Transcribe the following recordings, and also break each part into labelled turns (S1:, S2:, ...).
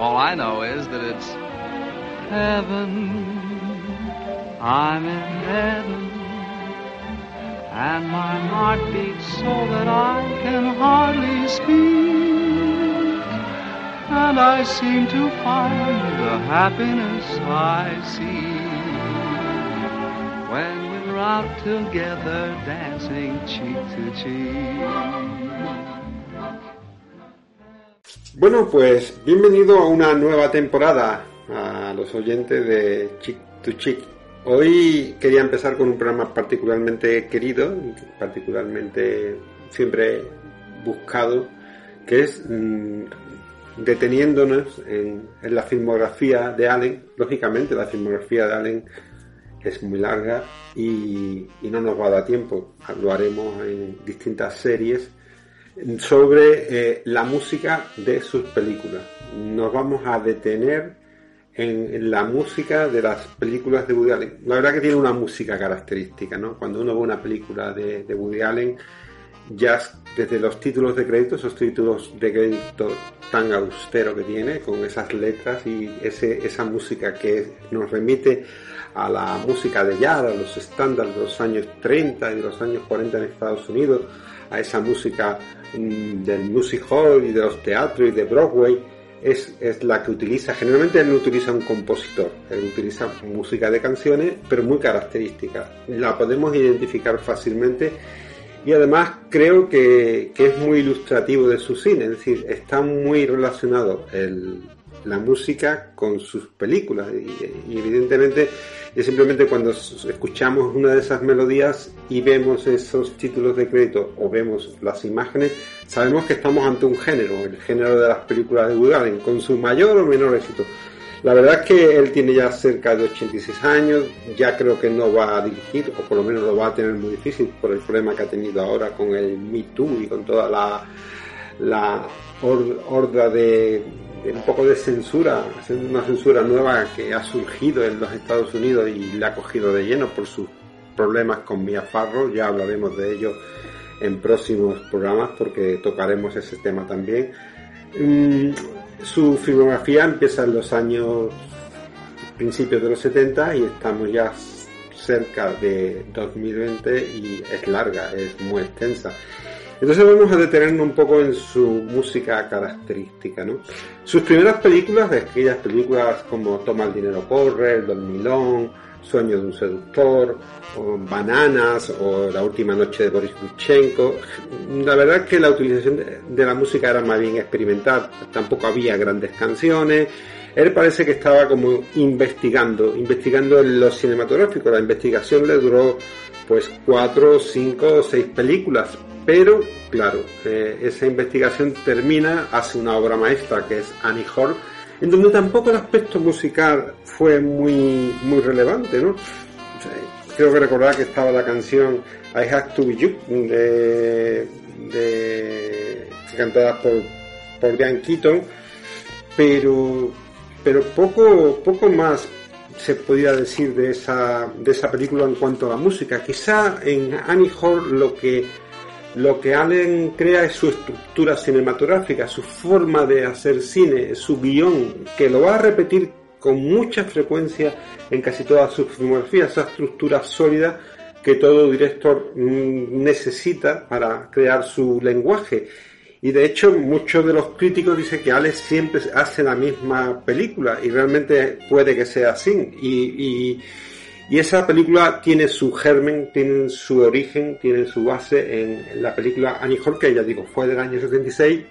S1: All I know is that it's heaven. I'm in heaven. And my heart beats so that I can hardly speak. And I seem to find the happiness I see when we're out together dancing cheek to cheek.
S2: Bueno, pues bienvenido a una nueva temporada a los oyentes de Chick to Chick. Hoy quería empezar con un programa particularmente querido, particularmente siempre buscado, que es mm, deteniéndonos en, la filmografía de Allen. Lógicamente la filmografía de Allen es muy larga y, y no nos va a dar tiempo. Lo haremos en distintas series sobre eh, la música de sus películas. Nos vamos a detener en la música de las películas de Woody Allen. La verdad que tiene una música característica, ¿no? Cuando uno ve una película de, Woody Allen, ya desde los títulos de crédito, esos títulos de crédito tan austero que tiene, con esas letras y ese, esa música que nos remite a la música de jazz, a los estándares de los años 30 y de los años 40 en Estados Unidos, a esa música del music hall y de los teatros y de Broadway, es, es, la que utiliza, generalmente él no utiliza un compositor, él utiliza música de canciones, pero muy característica. La podemos identificar fácilmente y además creo que, que es muy ilustrativo de su cine, es decir, está muy relacionado el, la música con sus películas y, evidentemente y simplemente cuando escuchamos una de esas melodías y vemos esos títulos de crédito o vemos las imágenes, sabemos que estamos ante un género, el género de las películas de Woody Allen, con su mayor o menor éxito. La verdad es que él tiene ya cerca de 86 años, ya creo que no va a dirigir, o por lo menos lo va a tener muy difícil por el problema que ha tenido ahora con el Me Too y con toda la, la horda de, un poco de censura, una censura nueva que ha surgido en los Estados Unidos y le ha cogido de lleno por sus problemas con Mia ya hablaremos de ello en próximos programas porque tocaremos ese tema también. Su filmografía empieza en los años principios de los 70 y estamos ya cerca de 2020 y es larga, es muy extensa. Entonces vamos a detenernos un poco en su música característica, ¿no? Sus primeras películas, aquellas películas como Toma el dinero corre, El dormilón, Sueño de un seductor, o Bananas, o La última noche de Boris Lutchenko. La verdad es que la utilización de la música era más bien experimental, tampoco había grandes canciones. Él parece que estaba como investigando, investigando lo cinematográfico. La investigación le duró pues cuatro, cinco, seis películas, pero, claro, eh, esa investigación termina, hace una obra maestra que es Annie Hall, en donde tampoco el aspecto musical fue muy, muy relevante, ¿no? creo que recordar que estaba la canción I Have to Be You, de, cantada por, por Diane Keaton, pero, pero poco, poco más se podía decir de esa, de esa película en cuanto a la música. Quizá en Annie Hall lo que lo que Allen crea es su estructura cinematográfica, su forma de hacer cine, su guion, que lo va a repetir con mucha frecuencia en casi toda su filmografía, esa estructura sólida que todo director necesita para crear su lenguaje. Y de hecho muchos de los críticos dicen que Alex siempre hace la misma película y realmente puede que sea así. Y, y esa película tiene su germen, tiene su origen, tiene su base en la película Annie Hall, que ya digo, fue del año 76.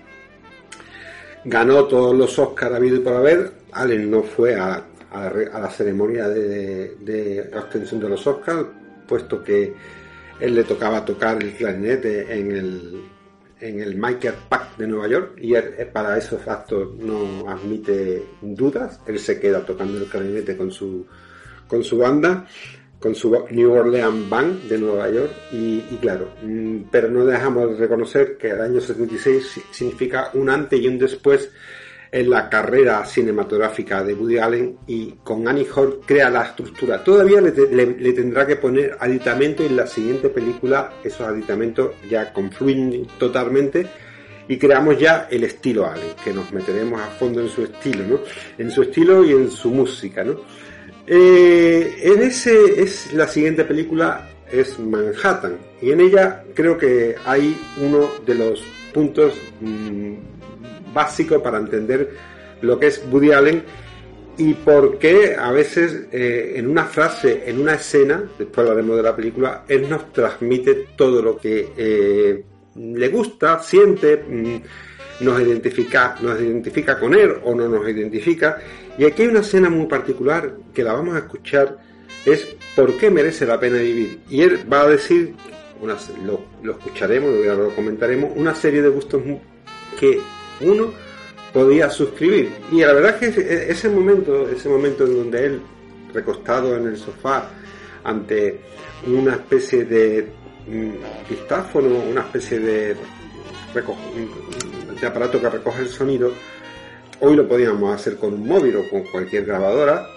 S2: Ganó todos los Oscars habido y por haber. Allen no fue a, la ceremonia de, de, de obtención de los Oscars, puesto que él le tocaba tocar el clarinete en el, en el Michael Park de Nueva York y para esos actos no admite dudas. Él se queda tocando el clarinete con su, con su banda, con su New Orleans Band de Nueva York y, claro, mm, pero no dejamos de reconocer que el año 76 significa un antes y un después en la carrera cinematográfica de Woody Allen y con Annie Hall crea la estructura. Todavía le, tendrá que poner aditamentos y en la siguiente película esos aditamentos ya confluyen totalmente y creamos ya el estilo Allen, que nos meteremos a fondo en su estilo, ¿no? En su estilo y en su música, ¿no? Eh, en ese es la siguiente película es Manhattan y en ella creo que hay uno de los puntos mm, básico para entender lo que es Woody Allen y por qué a veces eh, en una frase, en una escena, después hablaremos de la película, él nos transmite todo lo que eh, le gusta, siente, mm, nos identifica, nos identifica con él o no nos identifica. Y aquí hay una escena muy particular que la vamos a escuchar, es por qué merece la pena vivir. Y él va a decir, lo, escucharemos, lo comentaremos, una serie de gustos que uno podía suscribir. Y la verdad es que e-, ese momento, ese momento en donde él, recostado en el sofá, ante una especie de pistáfono, mm, una especie de, de aparato que recoge el sonido, hoy lo podíamos hacer con un móvil o con cualquier grabadora,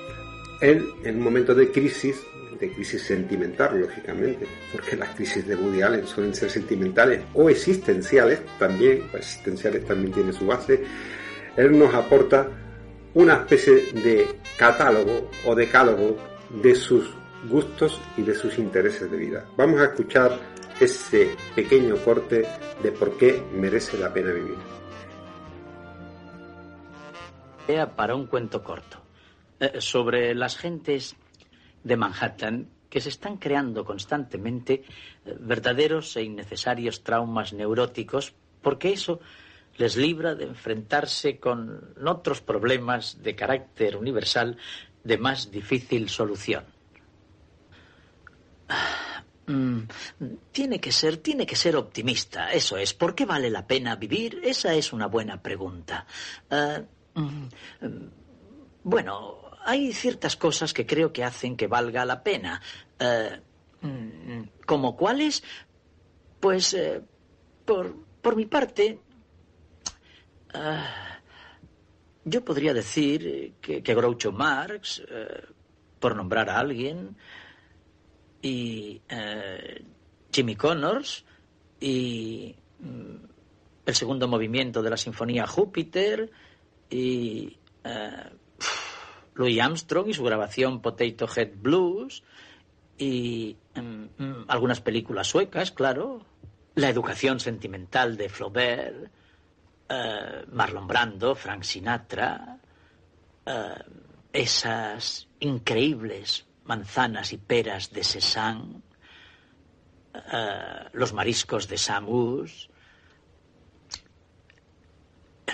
S2: en un momento de crisis de crisis sentimental, lógicamente, porque las crisis de Woody Allen suelen ser sentimentales o existenciales también, existenciales también tiene su base, él nos aporta una especie de catálogo o decálogo de sus gustos y de sus intereses de vida. Vamos a escuchar ese pequeño corte de por qué merece la pena vivir.
S3: Para un cuento corto eh, sobre las gentes de Manhattan que se están creando constantemente eh, verdaderos e innecesarios traumas neuróticos, porque eso les libra de enfrentarse con otros problemas de carácter universal de más difícil solución. Mm, tiene que ser, tiene que ser optimista, eso es. ¿Por qué vale la pena vivir? Esa es una buena pregunta. Mm, bueno, hay ciertas cosas que creo que hacen que valga la pena. Eh, mm, ¿Como cuáles? Pues, eh, por, por, mi parte, eh, yo podría decir que, que Groucho Marx, por nombrar a alguien, y Jimmy Connors, y mm, el segundo movimiento de la Sinfonía Júpiter, y Louis Armstrong y su grabación Potato Head Blues y mm, mm, algunas películas suecas, claro. La educación sentimental de Flaubert, eh, Marlon Brando, Frank Sinatra, eh, esas increíbles manzanas y peras de Cézanne, eh, los mariscos de Samus,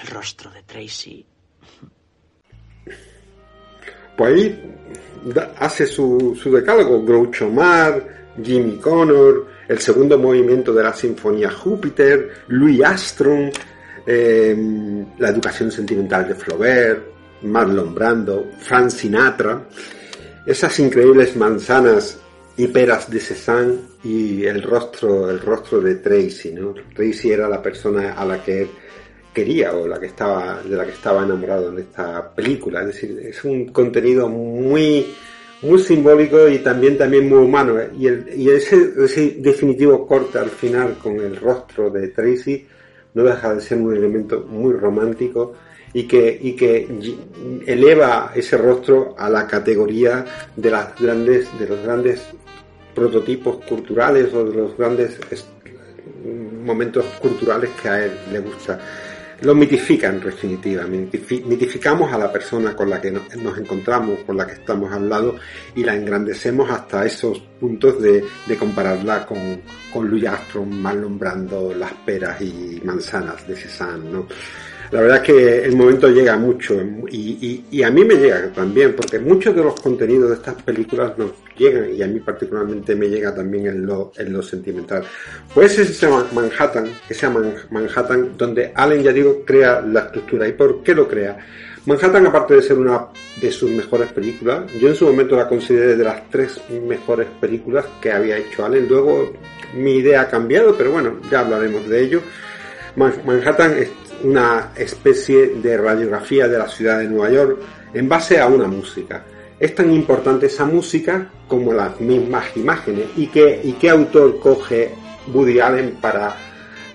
S3: el rostro de Tracy.
S2: pues ahí hace su, su decálogo Groucho Mar, Jimmy Connor, el segundo movimiento de la Sinfonía Júpiter, Louis Armstrong, em, la educación sentimental de Flaubert, Marlon Brando, Frank Sinatra, esas increíbles manzanas y peras de Cézanne y el rostro, el rostro de Tracy, ¿no? Tracy era la persona a la que quería o la que estaba, de la que estaba enamorado en esta película. Es decir, es un contenido muy, muy simbólico y también, también muy humano. Y, el, y ese, ese definitivo corte al final con el rostro de Tracy no deja de ser un elemento muy romántico y que, y que eleva ese rostro a la categoría de las grandes, de los grandes prototipos culturales o de los grandes momentos culturales que a él le gusta lo mitifica en definitiva. Mitificamos a la persona con la que nos encontramos, con la que estamos al lado y la engrandecemos hasta esos puntos de, compararla con, con Louis Armstrong mal nombrando las peras y manzanas de Cézanne, ¿no? La verdad es que el momento llega mucho y, a mí me llega también, porque muchos de los contenidos de estas películas nos llegan y a mí particularmente me llega también en lo, en lo sentimental. Pues ese Manhattan, ese Manhattan donde Allen, ya digo, crea la estructura. ¿Y por qué lo crea? Manhattan, aparte de ser una de sus mejores películas, yo en su momento la consideré de las tres mejores películas que había hecho Allen. Luego mi idea ha cambiado, pero bueno, ya hablaremos de ello. Manhattan es una especie de radiografía de la ciudad de Nueva York en base a una música. Es tan importante esa música como las mismas imágenes. ¿Y qué, y qué autor coge Woody Allen para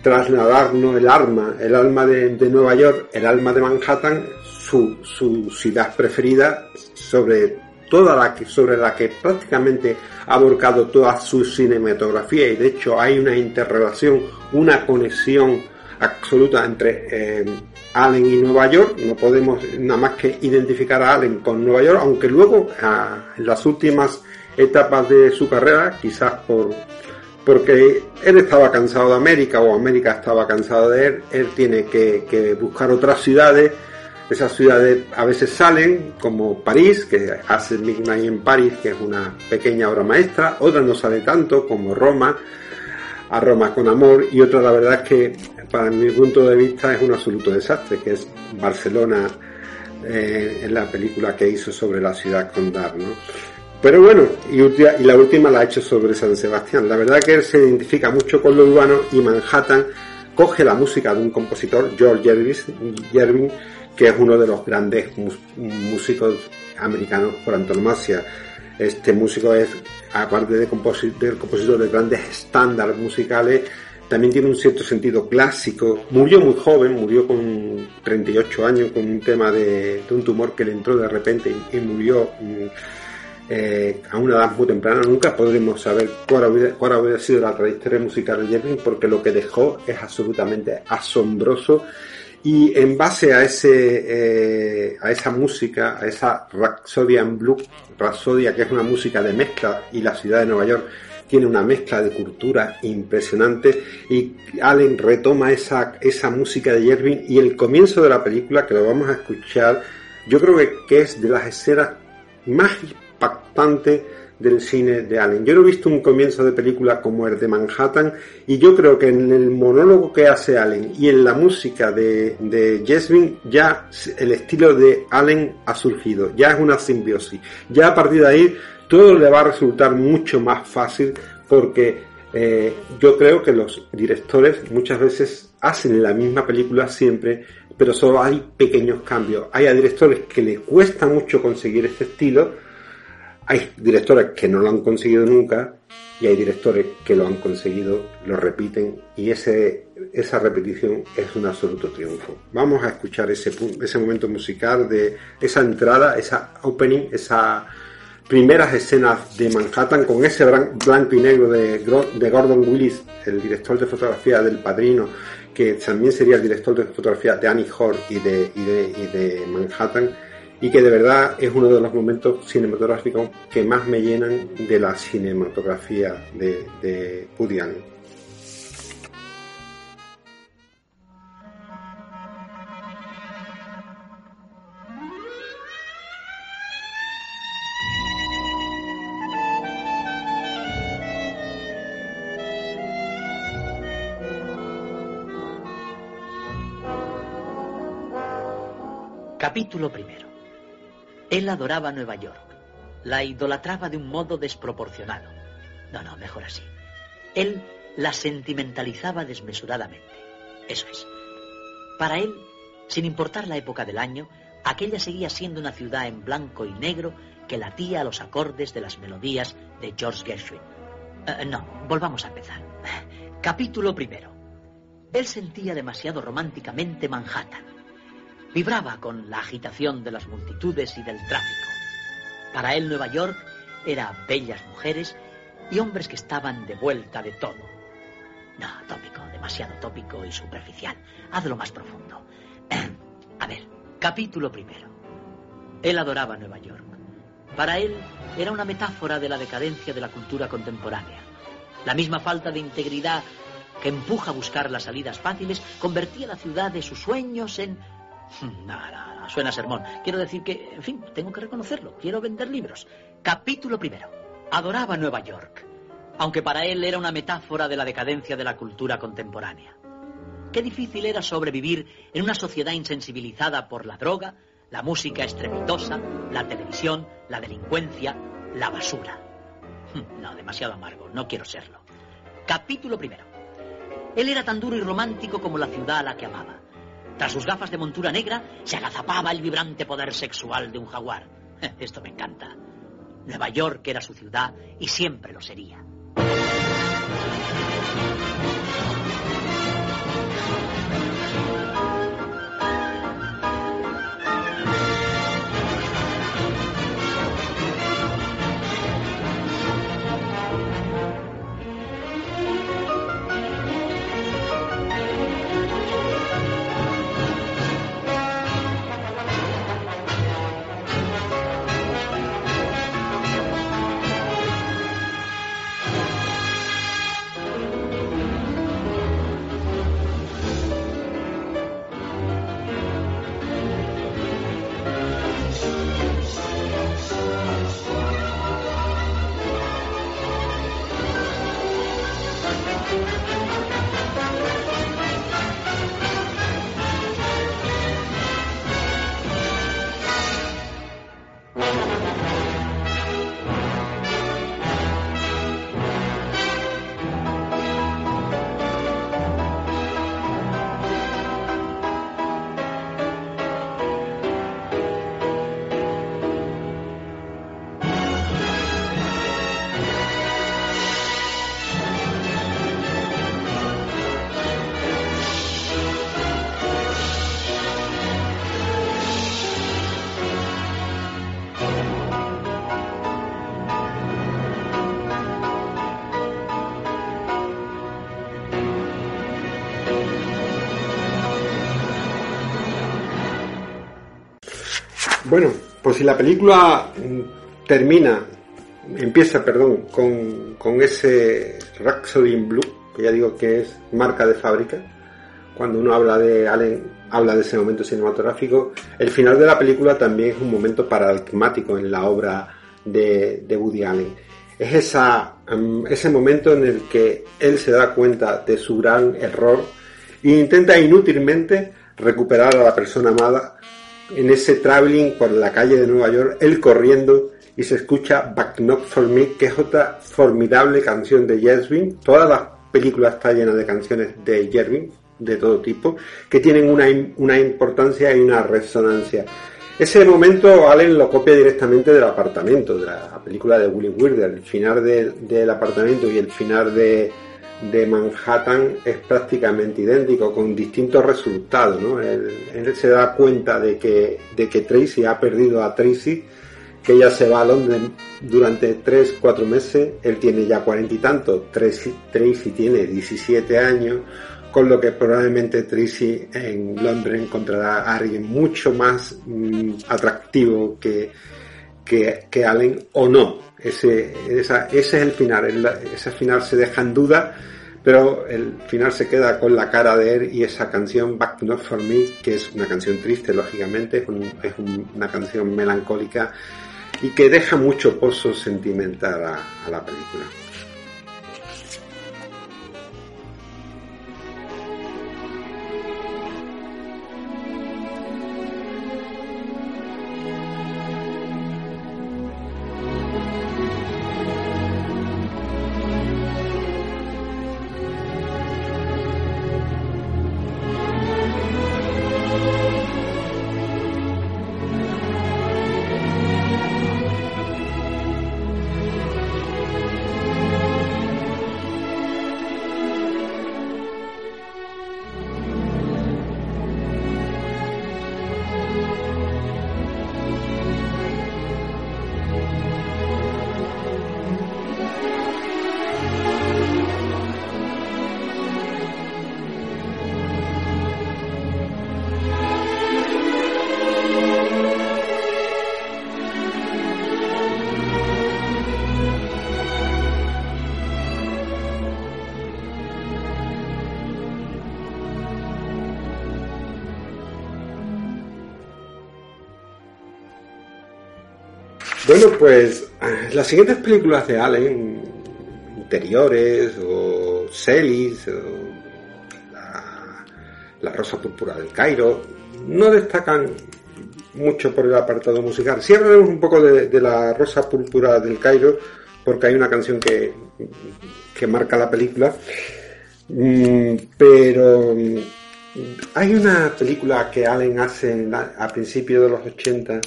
S2: trasladarnos el alma, el alma de, Nueva York, el alma de Manhattan, su, su ciudad preferida, sobre toda la que, sobre la que prácticamente ha aborcado toda su cinematografía y de hecho hay una interrelación, una conexión absoluta entre eh, Allen y Nueva York. No podemos nada más que identificar a Allen con Nueva York, aunque luego en las últimas etapas de su carrera, quizás por porque él estaba cansado de América o América estaba cansado de él, él tiene que, que buscar otras ciudades. Esas ciudades a veces salen, como París, que hace Midnight en París, que es una pequeña obra maestra, otras no sale tanto, como Roma, a Roma con amor, y otra la verdad es que para mi punto de vista es un absoluto desastre, que es Barcelona eh, en la película que hizo sobre la ciudad condal, ¿no? Pero bueno, y, la última la ha hecho sobre San Sebastián. La verdad que él se identifica mucho con lo urbano y Manhattan coge la música de un compositor, George Gervin, que es uno de los grandes músicos americanos por antonomasia. Este músico es, aparte de del compositor de grandes estándares musicales, también tiene un cierto sentido clásico. Murió muy joven, murió con 38 años con un tema de, un tumor que le entró de repente y, murió mm, eh, a una edad muy temprana. Nunca podremos saber cuál hubiera, sido la trayectoria musical de Jerry porque lo que dejó es absolutamente asombroso. Y en base a ese eh, a esa música, a esa Rhapsodia en Blue, Rhapsodia que es una música de mezcla y la ciudad de Nueva York tiene una mezcla de cultura impresionante y Allen retoma esa, esa música de Jervin y el comienzo de la película que lo vamos a escuchar yo creo que, es de las escenas más impactantes del cine de Allen. Yo no he visto un comienzo de película como el de Manhattan y yo creo que en el monólogo que hace Allen y en la música de, de ya el estilo de Allen ha surgido, ya es una simbiosis. Ya a partir de ahí todo le va a resultar mucho más fácil porque eh, yo creo que los directores muchas veces hacen la misma película siempre, pero solo hay pequeños cambios. Hay a directores que les cuesta mucho conseguir este estilo, hay directores que no lo han conseguido nunca y hay directores que lo han conseguido, lo repiten y ese, esa repetición es un absoluto triunfo. Vamos a escuchar ese, ese momento musical de esa entrada, esa opening, esa primeras escenas de Manhattan con ese blanco y negro de, de Gordon Willis, el director de fotografía del Padrino, que también sería el director de fotografía de Annie Hall y de, y de, Manhattan, y que de verdad es uno de los momentos cinematográficos que más me llenan de la cinematografía de, de.
S3: Capítulo primero. Él adoraba Nueva York. La idolatraba de un modo desproporcionado. No, no, mejor así. Él la sentimentalizaba desmesuradamente. Eso es. Para él, sin importar la época del año, aquella seguía siendo una ciudad en blanco y negro que latía a los acordes de las melodías de George Gershwin. Eh, no, volvamos a empezar. Capítulo primero. Él sentía demasiado románticamente Manhattan Vibraba con la agitación de las multitudes y del tráfico. Para él Nueva York era bellas mujeres y hombres que estaban de vuelta de todo. No, tópico, demasiado tópico y superficial. Hazlo más profundo. A ver, capítulo primero. Él adoraba Nueva York. Para él era una metáfora de la decadencia de la cultura contemporánea. La misma falta de integridad que empuja a buscar las salidas fáciles, convertía la ciudad de sus sueños en... No, no, no, suena sermón. Quiero decir que, en fin, tengo que reconocerlo. Quiero vender libros. Capítulo primero. Adoraba Nueva York, aunque para él era una metáfora de la decadencia de la cultura contemporánea. Qué difícil era sobrevivir en una sociedad insensibilizada por la droga, la música estrepitosa, la televisión, la delincuencia, la basura. No, demasiado amargo, no quiero serlo. Capítulo primero. Él era tan duro y romántico como la ciudad a la que amaba. Tras sus gafas de montura negra, se agazapaba el vibrante poder sexual de un jaguar. Esto me encanta. Nueva York era su ciudad y siempre lo sería.
S2: Pues si la película mm, termina, empieza, perdón, con, con ese Rhapsody in Blue, que ya digo que es marca de fábrica, cuando uno habla de Allen, habla de ese momento cinematográfico, el final de la película también es un momento paradigmático en la obra de, de Woody Allen. Es esa, mm, ese momento en el que él se da cuenta de su gran error e intenta inútilmente recuperar a la persona amada en ese traveling por la calle de Nueva York, él corriendo y se escucha Back Not For Me, que es otra formidable canción de Jervin. Toda la película está llena de canciones de Jervin, de todo tipo, que tienen una, una importancia y una resonancia. Ese momento Allen lo copia directamente del apartamento, de la película de Willy Weirder, el final del apartamento y el final de, de Manhattan es prácticamente idéntico, con distintos resultados. ¿no? Él, se da cuenta de que, de que Tracy ha perdido a Tracy, que ella se va a Londres durante 3, 4 meses, él tiene ya cuarenta y tantos, Tracy, tiene 17 años, con lo que probablemente Tracy en Londres encontrará a alguien mucho más mm, atractivo que, que, que, Allen o no. Ese, ese es el final, ese final se deja en duda pero el final se queda con la cara de él y esa canción Back Not For Me, que es una canción triste, lógicamente, es, una canción melancólica y que deja mucho pozo sentimental a la película. Bueno, pues las siguientes películas de Allen, Interiores o Celis o la, Rosa Púrpura del Cairo, no destacan mucho por el apartado musical. Sí hablaremos un poco de, la Rosa Púrpura del Cairo, porque hay una canción que, que marca la película. Mm, pero mm, hay una película que Allen hace a principios de los 80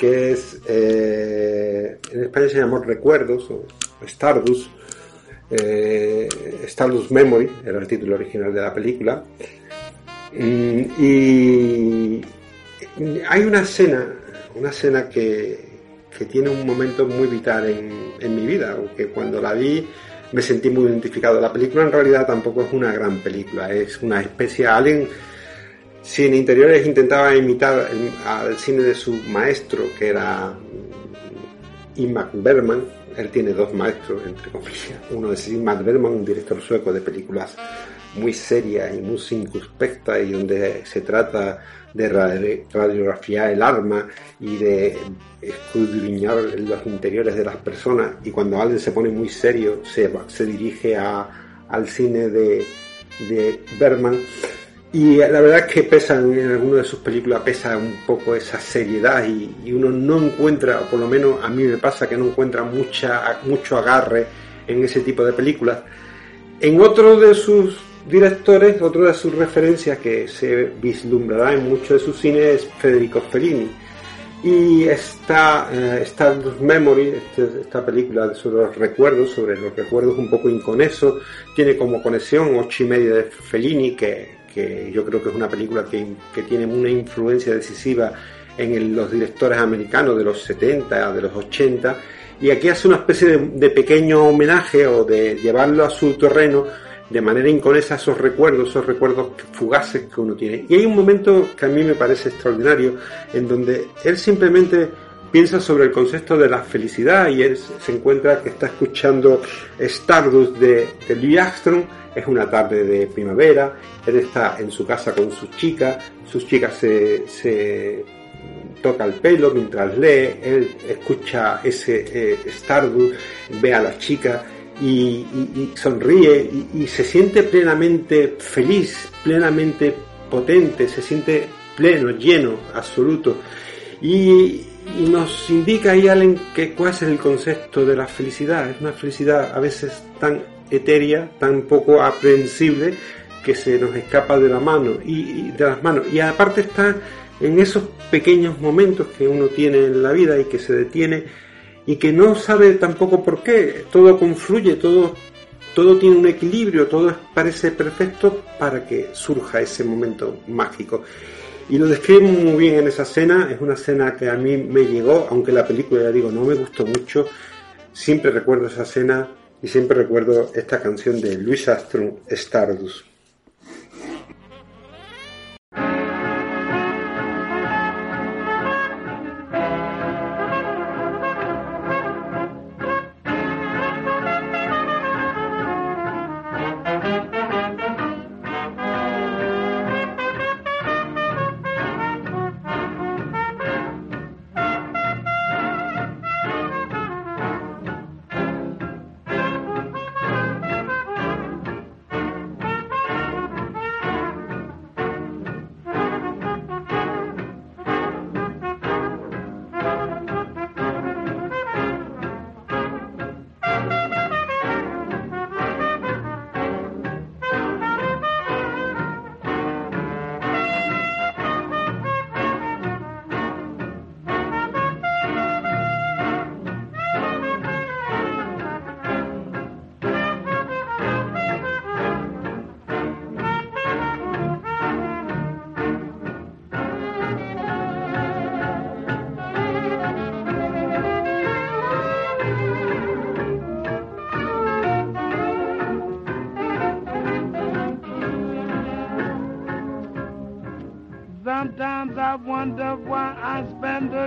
S2: que es, eh, en España se llamó Recuerdos o Stardust, eh, Stardust Memory, era el título original de la película. Mm, y hay una escena, una escena que, tiene un momento muy vital en, mi vida, aunque cuando la vi me sentí muy identificado. La película en realidad tampoco es una gran película, es una especie, alguien si en interiores intentaba imitar al cine de su maestro, que era Ingmar Bergman, él tiene dos maestros, entre comillas. Uno es Ingmar Bergman, un director sueco de películas muy serias y muy circunspectas y donde se trata de radiografiar el arma y de escudriñar los interiores de las personas. Y cuando alguien se pone muy serio, se, se dirige a, al cine de, de Bergman y la verdad es que pesan en alguna de sus películas, pesa un poco esa seriedad y, uno no encuentra, o por lo menos a mí me pasa que no encuentra mucha, mucho agarre en ese tipo de películas. En otro de sus directores, otro de sus referencias que se vislumbrará en mucho de su cine es Federico Fellini. Y esta eh, Stardust Memory, este, esta película sobre los recuerdos, sobre los recuerdos un poco inconexos, tiene como conexión ocho y media de Fellini, que que yo creo que es una película que, tiene una influencia decisiva en los directores americanos de los 70, de los 80, y aquí hace una especie de, pequeño homenaje o de llevarlo a su terreno de manera inconesa esos recuerdos, esos recuerdos fugaces que uno tiene. Y hay un momento que a mí me parece extraordinario, en donde él simplemente piensa sobre el concepto de la felicidad y él se encuentra que está escuchando Stardust de, de Louis Armstrong. Es una tarde de primavera, él está en su casa con sus chicas, sus chicas se, se toca el pelo mientras lee, él escucha ese eh, Stardust, ve a la chica y, sonríe y, se siente plenamente feliz, plenamente potente, se siente pleno, lleno, absoluto. Y, nos indica ahí Allen que cuál es el concepto de la felicidad. Es una felicidad a veces tan etérea, tan poco aprehensible que se nos escapa de la mano y, de las manos. Y aparte está en esos pequeños momentos que uno tiene en la vida y que se detiene y que no sabe tampoco por qué. Todo confluye, todo, todo tiene un equilibrio, todo parece perfecto para que surja ese momento mágico. Y lo describe muy bien en esa escena, es una escena que a mí me llegó, aunque la película, ya digo, no me gustó mucho, siempre recuerdo esa escena y siempre recuerdo esta canción de Louis Armstrong, Stardust.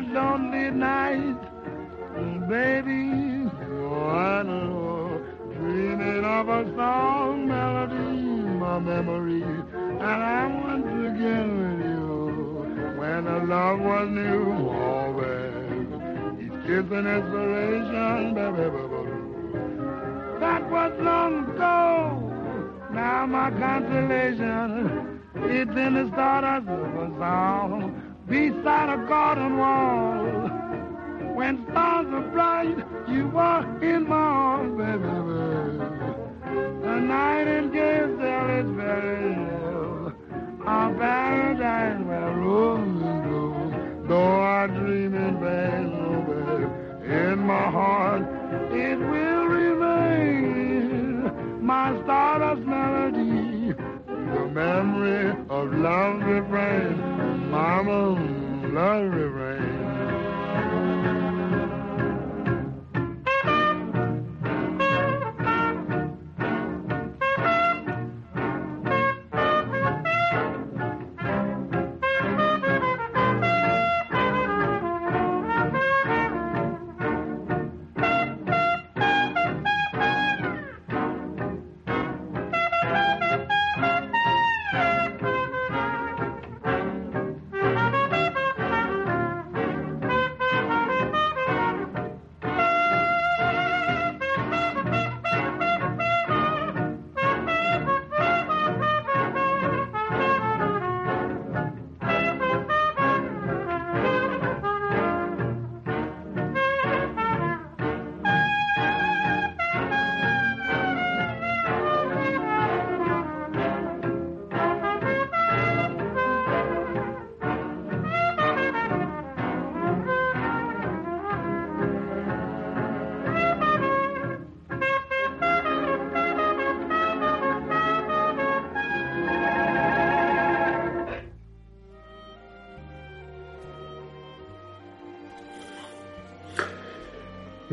S4: lonely night.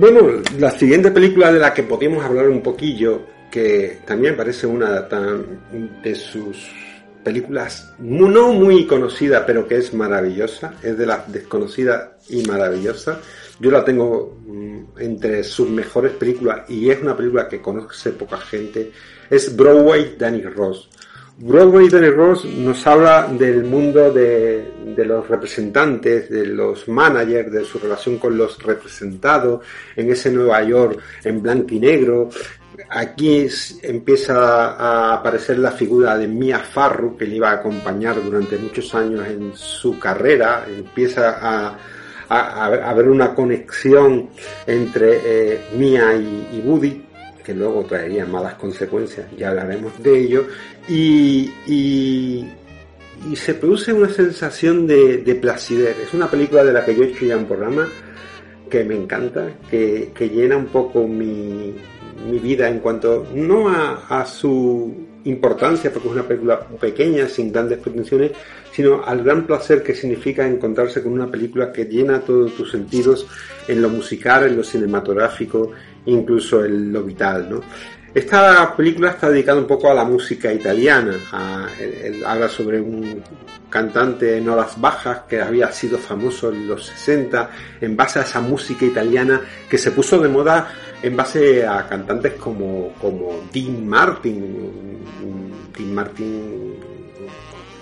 S2: Bueno, la siguiente película de la que podemos hablar un poquillo, que también parece una de sus películas no muy conocida, pero que es maravillosa, es de las desconocidas y maravillosas. Yo la tengo mm, entre sus mejores películas y es una película que conoce poca gente. Es Broadway Danny Ross. Broadway Danny Ross nos habla del mundo de, los representantes, de los managers, de su relación con los representados en ese Nueva York en blanco y negro. Aquí empieza a aparecer la figura de Mia Farrow, que le iba a acompañar durante muchos años en su carrera. Empieza a, haber una conexión entre eh, Mia y, y Woody que luego traería malas consecuencias, ya hablaremos de ello, y, se produce una sensación de, de, placidez. Es una película de la que yo he hecho ya un programa que me encanta, que, llena un poco mi, vida en cuanto, no a, su importancia, porque es una película pequeña, sin grandes pretensiones, sino al gran placer que significa encontrarse con una película que llena todos tus sentidos en lo musical, en lo cinematográfico, incluso en lo ¿no? Esta película está dedicada un poco a la música italiana. habla sobre un cantante en horas bajas que había sido famoso en los 60 en base a esa música italiana que se puso de moda en base a cantantes como, como Dean Martin, Dean Martin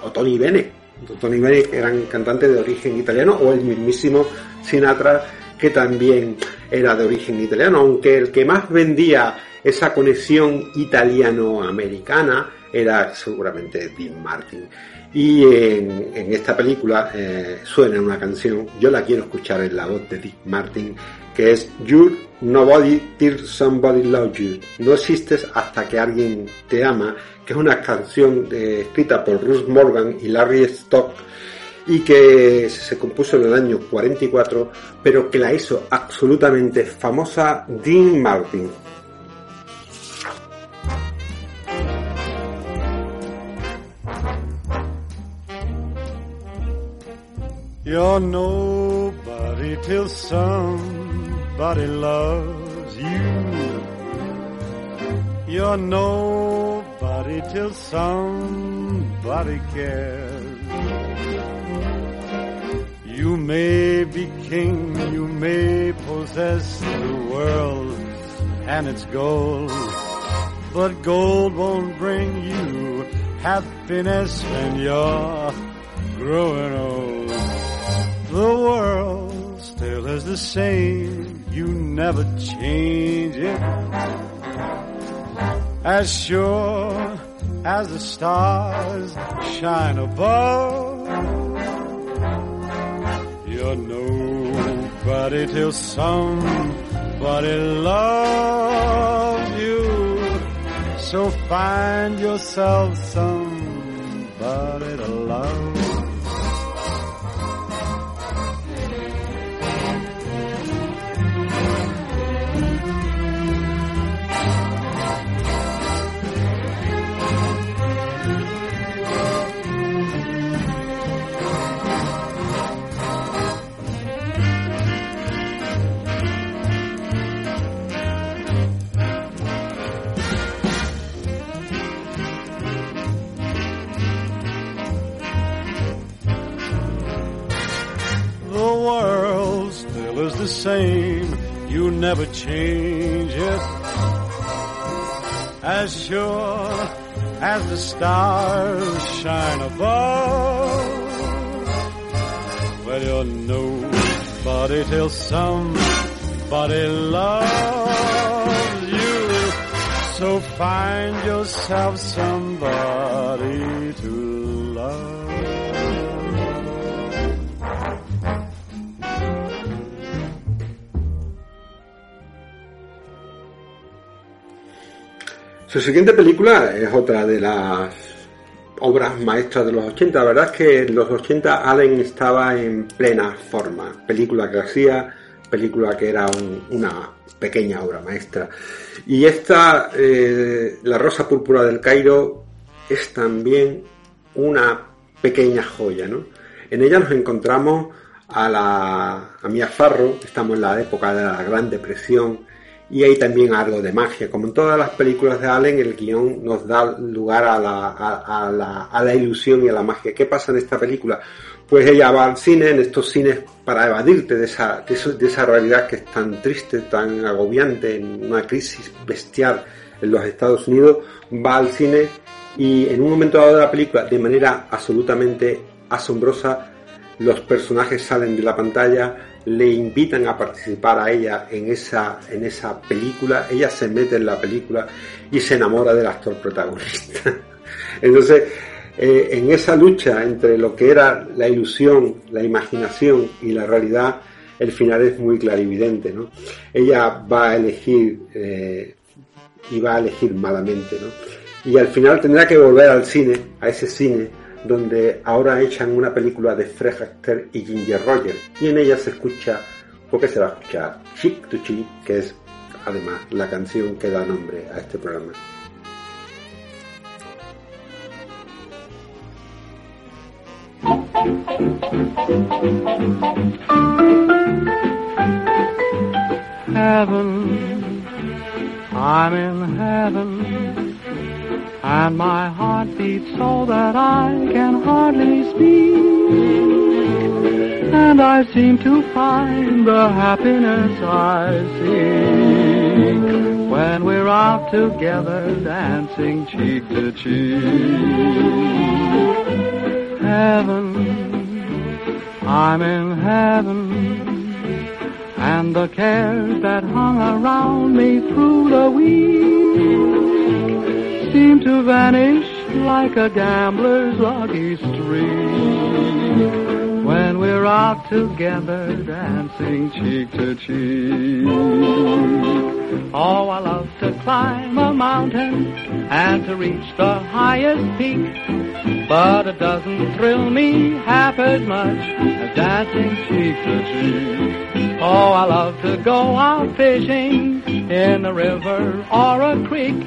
S2: o Tony Bennett. Tony Bennett eran cantantes de origen italiano o el mismísimo Sinatra que también era de origen italiano, aunque el que más vendía esa conexión italiano-americana era seguramente Dean Martin. Y en, esta película eh, suena una canción, yo la quiero escuchar en la voz de Dean Martin, que es You Nobody Till Somebody Loves You. No existes hasta que alguien te ama, que es una canción eh, escrita por Ruth Morgan y Larry Stock y que se compuso en el año 44, pero que la hizo absolutamente famosa Dean Martin.
S4: You're nobody till somebody loves you. You're nobody till somebody cares. You may be king, you may possess the world and its gold, but gold won't bring you happiness when you're growing old. The world still is the
S5: same, you never change it. As sure as the stars shine above, you're nobody till somebody loves you. So find yourself somebody to love. Is the same. You never change it. As sure as the stars shine above. Well, you're nobody till somebody loves you. So find yourself somebody to
S2: Su siguiente película es otra de las obras maestras de los 80. La verdad es que en los 80 Allen estaba en plena forma. Película que hacía, película que era un- una pequeña obra maestra. Y esta, eh, La Rosa Púrpura del Cairo, es también una pequeña joya, ¿no? En ella nos encontramos a la a Mia Farrow, estamos en la época de la Gran Depresión, y hay también algo de magia. Como en todas las películas de Allen, el guion nos da lugar a la, a, la, a la ilusión y a la magia. ¿Qué pasa en esta película? Pues ella va al cine, en estos cines, para evadirte de esa, de, de esa realidad que es tan triste, tan agobiante, en una crisis bestial en los Estados Unidos, va al cine y en un momento dado de la película, de manera absolutamente asombrosa, los personajes salen de la pantalla, le invitan a participar a ella en esa, en esa película, ella se mete en la película y se enamora del actor protagonista. Entonces, eh, en esa lucha entre lo que era la ilusión, la imaginación y la realidad, el final es muy clarividente, ¿no? Ella va a elegir eh, y va a elegir malamente, ¿no? Y al final tendrá que volver al cine, a ese cine, donde ahora echan una película de Fred Astaire y Ginger Rogers, y en ella se escucha, porque se va a escuchar Chick to Chick, que es además la canción que da nombre a este programa.
S1: And my heart beats so that I can hardly speak. And I seem to find the happiness I seek when we're out together dancing cheek to cheek. Heaven, I'm in heaven. And the cares that hung around me through the week seem to vanish like a gambler's lucky streak when we're out together dancing cheek to cheek. Oh, I love to climb a mountain and to reach the highest peak, but it doesn't thrill me half as much as dancing cheek to cheek. Oh, I love to go out fishing in a river or a creek,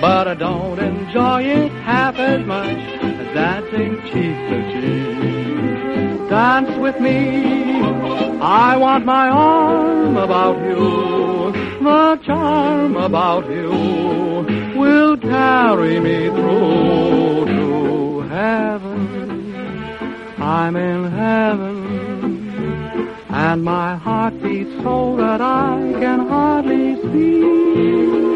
S1: but I don't enjoy it half as much as dancing cheek to cheek. Dance with me, I want my arm about you, the charm about you will carry me through to heaven. I'm in heaven. And my heart beats so that I can hardly speak.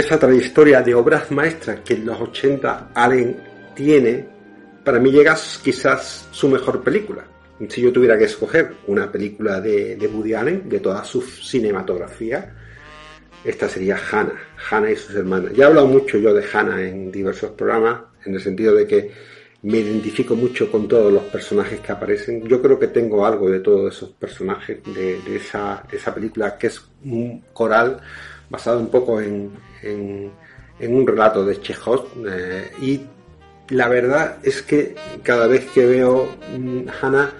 S2: Esa trayectoria de obras maestras que en los 80 Allen tiene, para mí llega quizás su mejor película. Si yo tuviera que escoger una película de, de Woody Allen, de toda su cinematografía, esta sería Hannah, Hannah y sus hermanas. Ya he hablado mucho yo de Hannah en diversos programas, en el sentido de que me identifico mucho con todos los personajes que aparecen. Yo creo que tengo algo de todos esos personajes, de esa, de esa película que es un coral basado un poco en, en, en un relato de Chekhov eh, y la verdad es que cada vez que veo mm, Hannah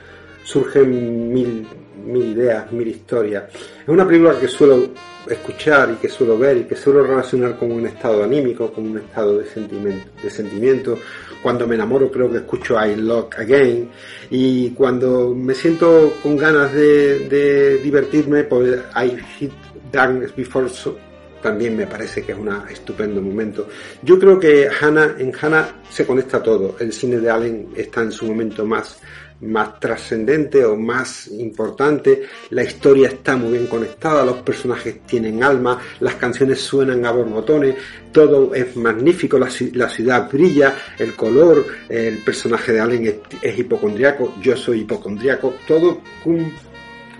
S2: surgen mil, mil ideas, mil historias. Es una película que suelo escuchar y que suelo ver y que suelo relacionar con un estado anímico, con un estado de sentimiento. De sentimiento. Cuando me enamoro creo que escucho I Love Again y cuando me siento con ganas de, de divertirme pues I Hit Darkness Before so, también me parece que es un estupendo momento. Yo creo que Hannah, en Hannah se conecta todo. El cine de Allen está en su momento más, más trascendente o más importante. La historia está muy bien conectada, los personajes tienen alma, las canciones suenan a borbotones, todo es magnífico, la, la ciudad brilla, el color, el personaje de Allen es, es hipocondriaco, yo soy hipocondriaco, todo,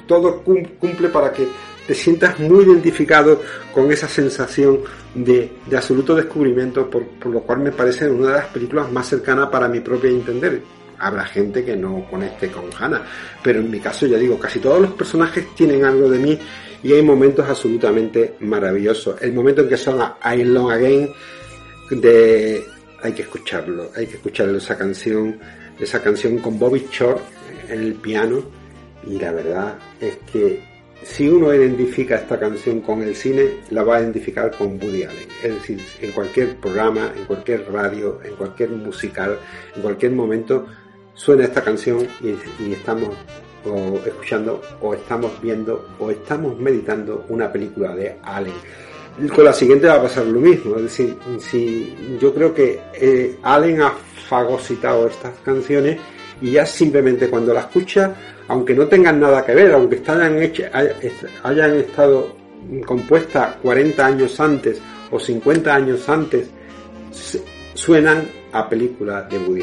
S2: todo cum, cumple para que te sientas muy identificado con esa sensación de, absoluto descubrimiento, por, por, lo cual me parece una de las películas más cercanas para mi propio entender. Habrá gente que no conecte con Hannah, pero en mi caso ya digo, casi todos los personajes tienen algo de mí y hay momentos absolutamente maravillosos. El momento en que son a I Long Again, de, hay que escucharlo, hay que escucharlo esa canción, esa canción con Bobby Short en el piano y la verdad es que si uno identifica esta canción con el cine, la va a identificar con Woody Allen. Es decir, en cualquier programa, en cualquier radio, en cualquier musical, en cualquier momento, suena esta canción y, estamos escuchando, o estamos viendo, o estamos meditando una película de Allen. Con la siguiente va a pasar lo mismo. Es decir, si yo creo que eh, Allen ha fagocitado estas canciones y ya simplemente cuando la escucha aunque no tengan nada que ver, aunque hayan, estado compuestas 40 años antes o 50 años antes, suenan a película de Woody?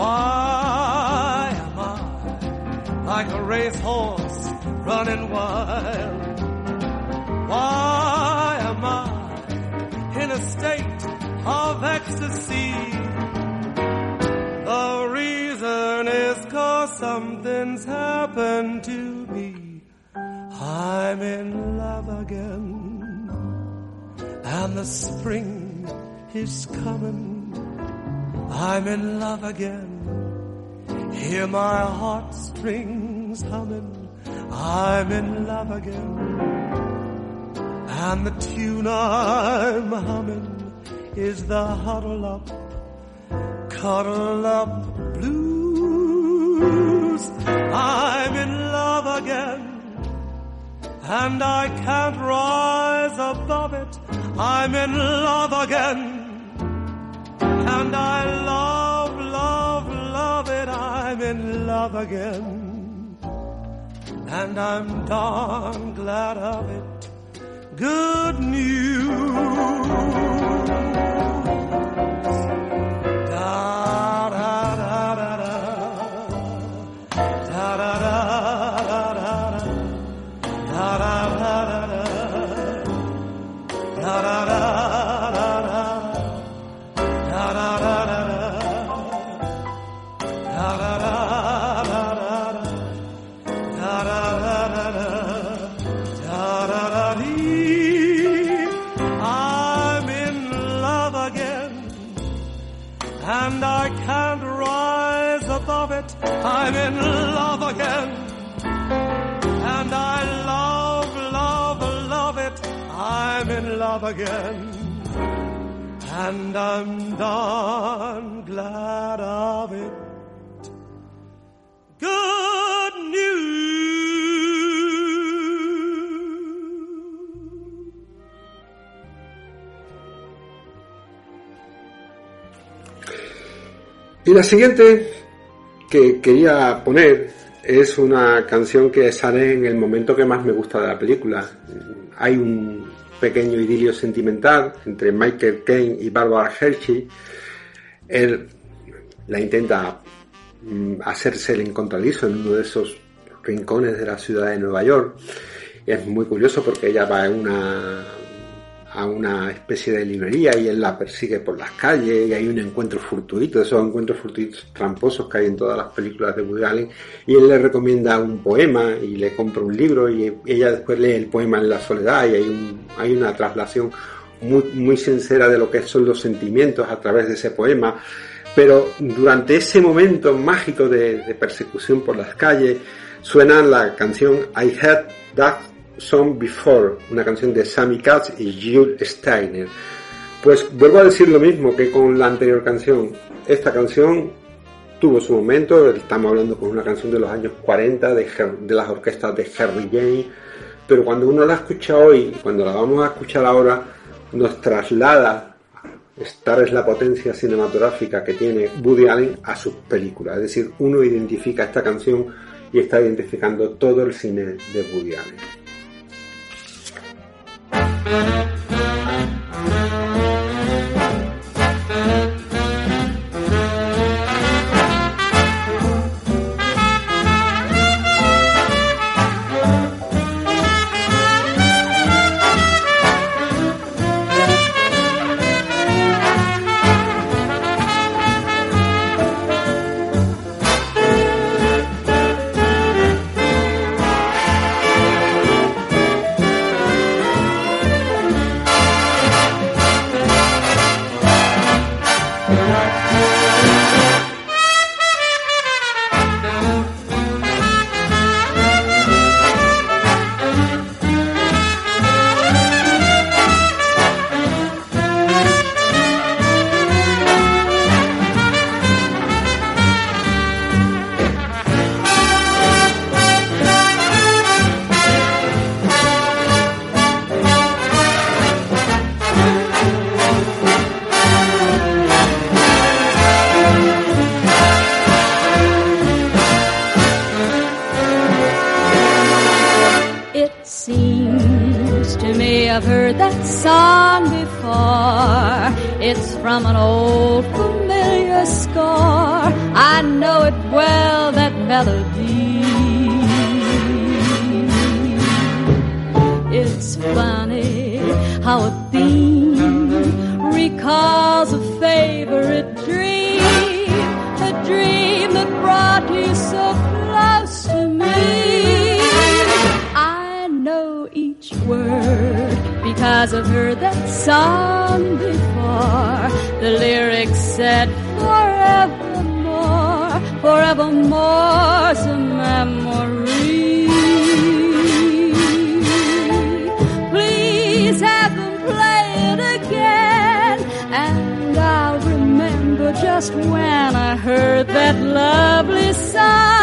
S6: Why am I like a racehorse running wild? Why am I in a state of ecstasy? The reason is cause something's happened to me. I'm in love again. And the spring is coming. I'm in love again. Hear my heartstrings humming. I'm in love again. And the tune I'm humming is the huddle up, cuddle up blues. I'm in love again. And I can't rise above it. I'm in love again. And I love, in love again. And I'm darn glad of it. Good news. And I'm darn glad of it. Good news.
S2: Y la siguiente que quería poner es una canción que sale en el momento que más me gusta de la película. Hay un pequeño idilio sentimental entre Michael Caine y Barbara Hershey. Él la intenta mm, hacerse el encontradizo en uno de esos rincones de la ciudad de Nueva York. Es muy curioso porque ella va en una a una especie de librería y él la persigue por las calles y hay un encuentro fortuito, esos encuentros fortuitos tramposos que hay en todas las películas de Woody Allen y él le recomienda un poema y le compra un libro y ella después lee el poema en la soledad y hay, un, hay una traslación muy, muy sincera de lo que son los sentimientos a través de ese poema pero durante ese momento mágico de, de persecución por las calles suena la canción I Had That Song Before, una canción de Sammy Katz y Jules Steiner. Pues vuelvo a decir lo mismo que con la anterior canción. Esta canción tuvo su momento, estamos hablando con una canción de los años 40 de, de las orquestas de Harry James, pero cuando uno la escucha hoy, cuando la vamos a escuchar ahora, nos traslada, esta es la potencia cinematográfica que tiene Woody Allen a sus películas, es decir, uno identifica esta canción y está identificando todo el cine de Woody Allen. Thank you.
S7: have heard that song before. It's from an old familiar score. I know it well, that melody. It's funny how a theme recalls a favorite dream, a dream that brought you so close to me. I know each word because I've heard that song before. The lyrics said forevermore, forevermore's a memory. Please have them play it again, and I'll remember just when I heard that lovely song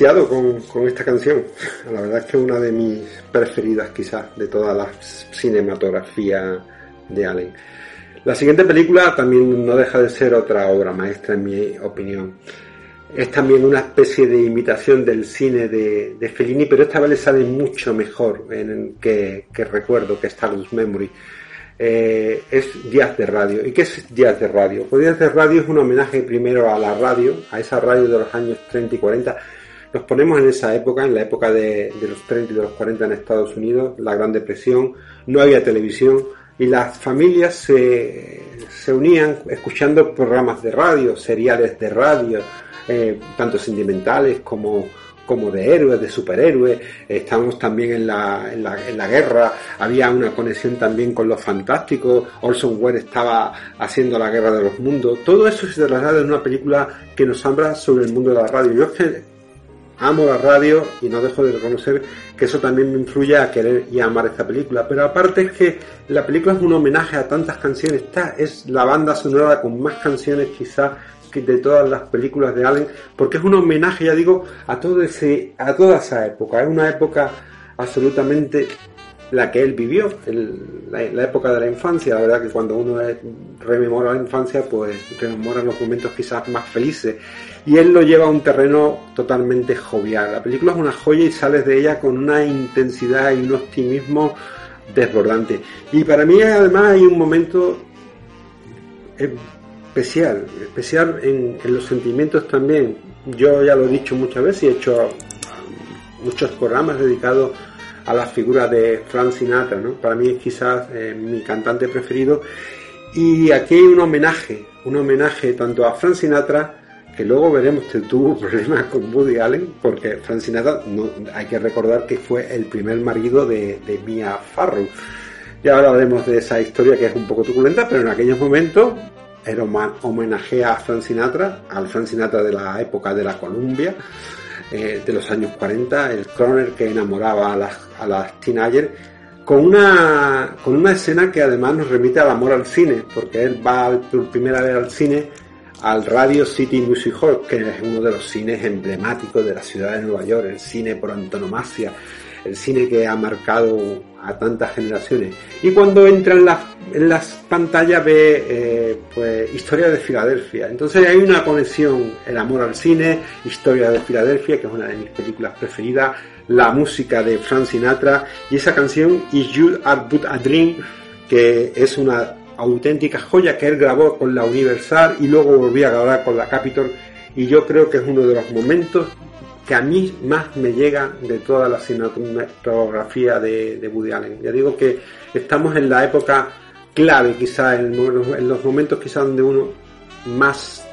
S2: Con, esta canción. La verdad es que es una de mis preferidas quizás de toda la cinematografía de Allen. La siguiente película también no deja de ser otra obra maestra en mi opinión. Es también una especie de imitación del cine de, Fellini, pero esta vez le sale mucho mejor que, recuerdo que Stardust Memory. Eh, es Días de Radio. ¿Y qué es Días de Radio? Pues Días de Radio es un homenaje primero a la radio, a esa radio de los años 30 y 40. Nos ponemos en esa época, en la época de, de los 30 y de los 40 en Estados Unidos, la Gran Depresión, no había televisión y las familias se, se unían escuchando programas de radio, seriales de radio, eh, tanto sentimentales como como de héroes, de superhéroes, estamos también en la, en, la, en la guerra, había una conexión también con los fantásticos, Orson Welles estaba haciendo la guerra de los mundos, todo eso se traslada en una película que nos habla sobre el mundo de la radio. Amo la radio y no dejo de reconocer que eso también me influye a querer y a amar esta película. Pero aparte es que la película es un homenaje a tantas canciones, esta es la banda sonora con más canciones quizás de todas las películas de Allen, porque es un homenaje, ya digo, a todo ese, a toda esa época. Es una época absolutamente la que él vivió, la, la, época de la infancia. La verdad que cuando uno rememora la infancia, pues rememora los momentos quizás más felices. Y él lo lleva a un terreno totalmente jovial. La película es una joya y sales de ella con una intensidad y un optimismo desbordante. Y para mí además hay un momento especial, especial en, los sentimientos también. Yo ya lo he dicho muchas veces y he hecho muchos programas dedicados a la figura de Frank Sinatra, ¿no? Para mí es quizás eh, mi cantante preferido. Y aquí hay un homenaje, un homenaje tanto a Frank Sinatra, que luego veremos que tuvo problemas con Woody Allen, porque Frank Sinatra, no, hay que recordar que fue el primer marido de, Mia Farrow. Ya hablaremos de esa historia que es un poco truculenta, pero en aquellos momentos era homenaje a Frank Sinatra, al Frank Sinatra de la época de la Columbia, eh, de los años 40, el croner que enamoraba a las, a las teenagers, con una, con una escena que además nos remite al amor al cine, porque él va por primera vez al cine al Radio City Music Hall, que es uno de los cines emblemáticos de la ciudad de Nueva York, el cine por antonomasia, el cine que ha marcado a tantas generaciones. Y cuando entra en, la, en las pantallas ve eh, pues Historia de Filadelfia. Entonces hay una conexión, el amor al cine, Historia de Filadelfia, que es una de mis películas preferidas, la música de Frank Sinatra y esa canción Is You Are But a Dream, que es una auténtica joya que él grabó con la Universal y luego volvió a grabar con la Capitol y yo creo que es uno de los momentos que a mí más me llega de toda la cinematografía de, de Woody Allen. Ya digo que estamos en la época clave, quizá en, los momentos quizá donde uno más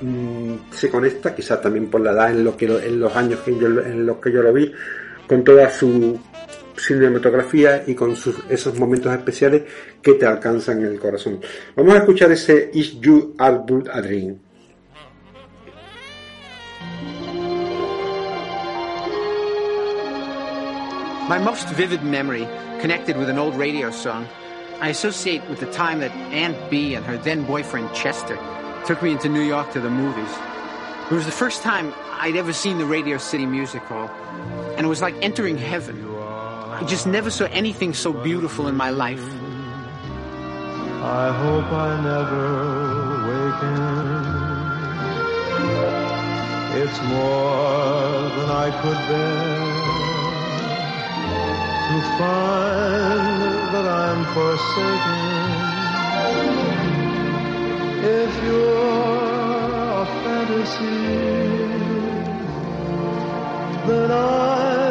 S2: mmm, se conecta, quizá también por la edad en, lo que, en los años que en los que yo lo vi, con toda su cinematografía y con sus, esos momentos especiales que te alcanzan el corazón. Vamos a escuchar ese Is You Are But a.
S8: My most vivid memory, connected with an old radio song, I associate with the time that Aunt Bee and her then boyfriend Chester took me into New York to the movies. It was the first time I'd ever seen the Radio City Music Hall, and it was like entering heaven. I just never saw anything so beautiful in my life.
S6: I hope I never waken. It's more than I could bear to find that I'm forsaken. If you're a fantasy, then I'm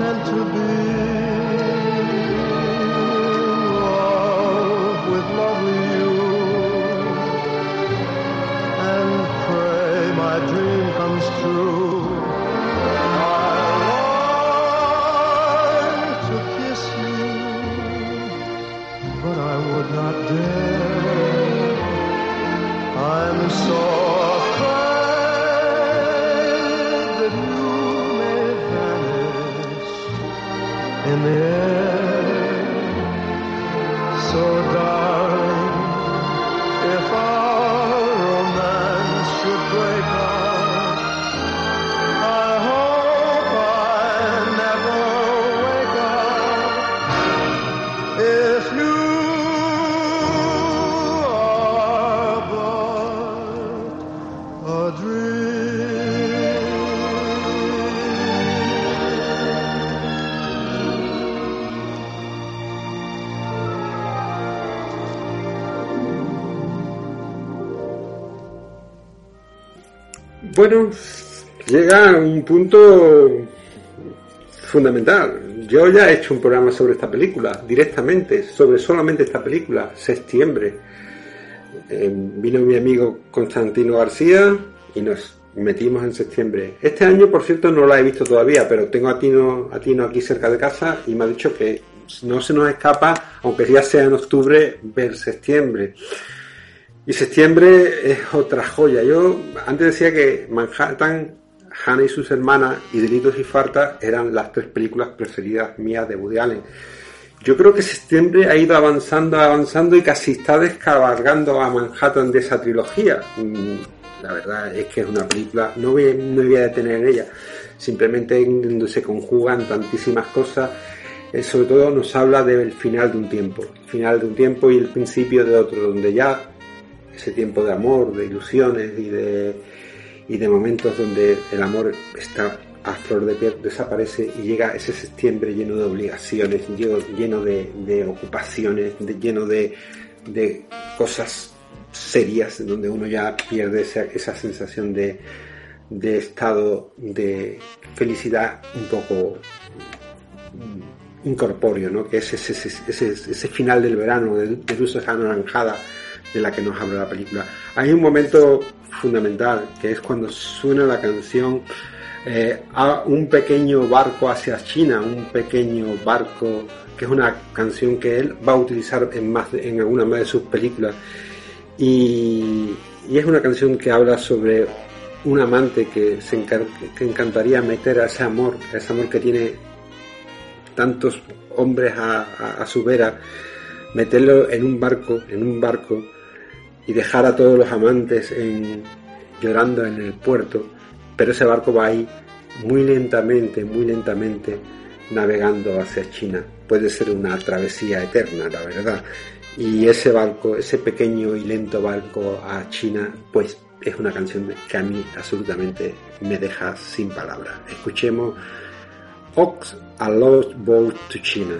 S6: content to be oh, love with lovely you and pray my dream comes true. In the air. So darling,
S2: Llega un punto fundamental. Yo ya he hecho un programa sobre esta película, directamente, sobre solamente esta película, septiembre. Eh, vino mi amigo Constantino García y nos metimos en septiembre. Este año, por cierto, no la he visto todavía, pero tengo a Tino, a Tino aquí cerca de casa y me ha dicho que no se nos escapa, aunque ya sea en octubre, ver septiembre. Y septiembre es otra joya. Yo antes decía que Manhattan, Hannah y sus hermanas y Delitos y Fartas eran las tres películas preferidas mías de Woody Allen. Yo creo que septiembre ha ido avanzando, avanzando y casi está descabalgando a Manhattan de esa trilogía. Mm, La verdad es que es una película, no no voy a detener en ella, simplemente se conjugan tantísimas cosas. Eh, sobre todo nos habla del final de un tiempo, final de un tiempo y el principio de otro, donde ya ese tiempo de amor, de ilusiones y de, y de momentos donde el amor está a flor de piel, desaparece y llega ese septiembre lleno de obligaciones, lleno, de, de ocupaciones, lleno de, de cosas serias, donde uno ya pierde esa, esa sensación de, de estado de felicidad un poco incorpóreo, ¿no? que es ese, ese, ese- final del verano, de, de luz anaranjada de la que nos habla la película. Hay un momento fundamental, que es cuando suena la canción eh, a un pequeño barco hacia China, un pequeño barco, que es una canción que él va a utilizar en, más en alguna más de sus películas. Y, y es una canción que habla sobre un amante que se encar- que encantaría meter a ese amor, a ese amor que tiene tantos hombres a, a- a su vera, meterlo en un barco, en un barco y dejar a todos los amantes llorando en el puerto, pero ese barco va ahí muy lentamente, muy lentamente navegando hacia China. Puede ser una travesía eterna, la verdad. Y ese barco, ese pequeño y lento barco a China, pues es una canción que a mí absolutamente me deja sin palabras. Escuchemos Ox a Lost Boat to China.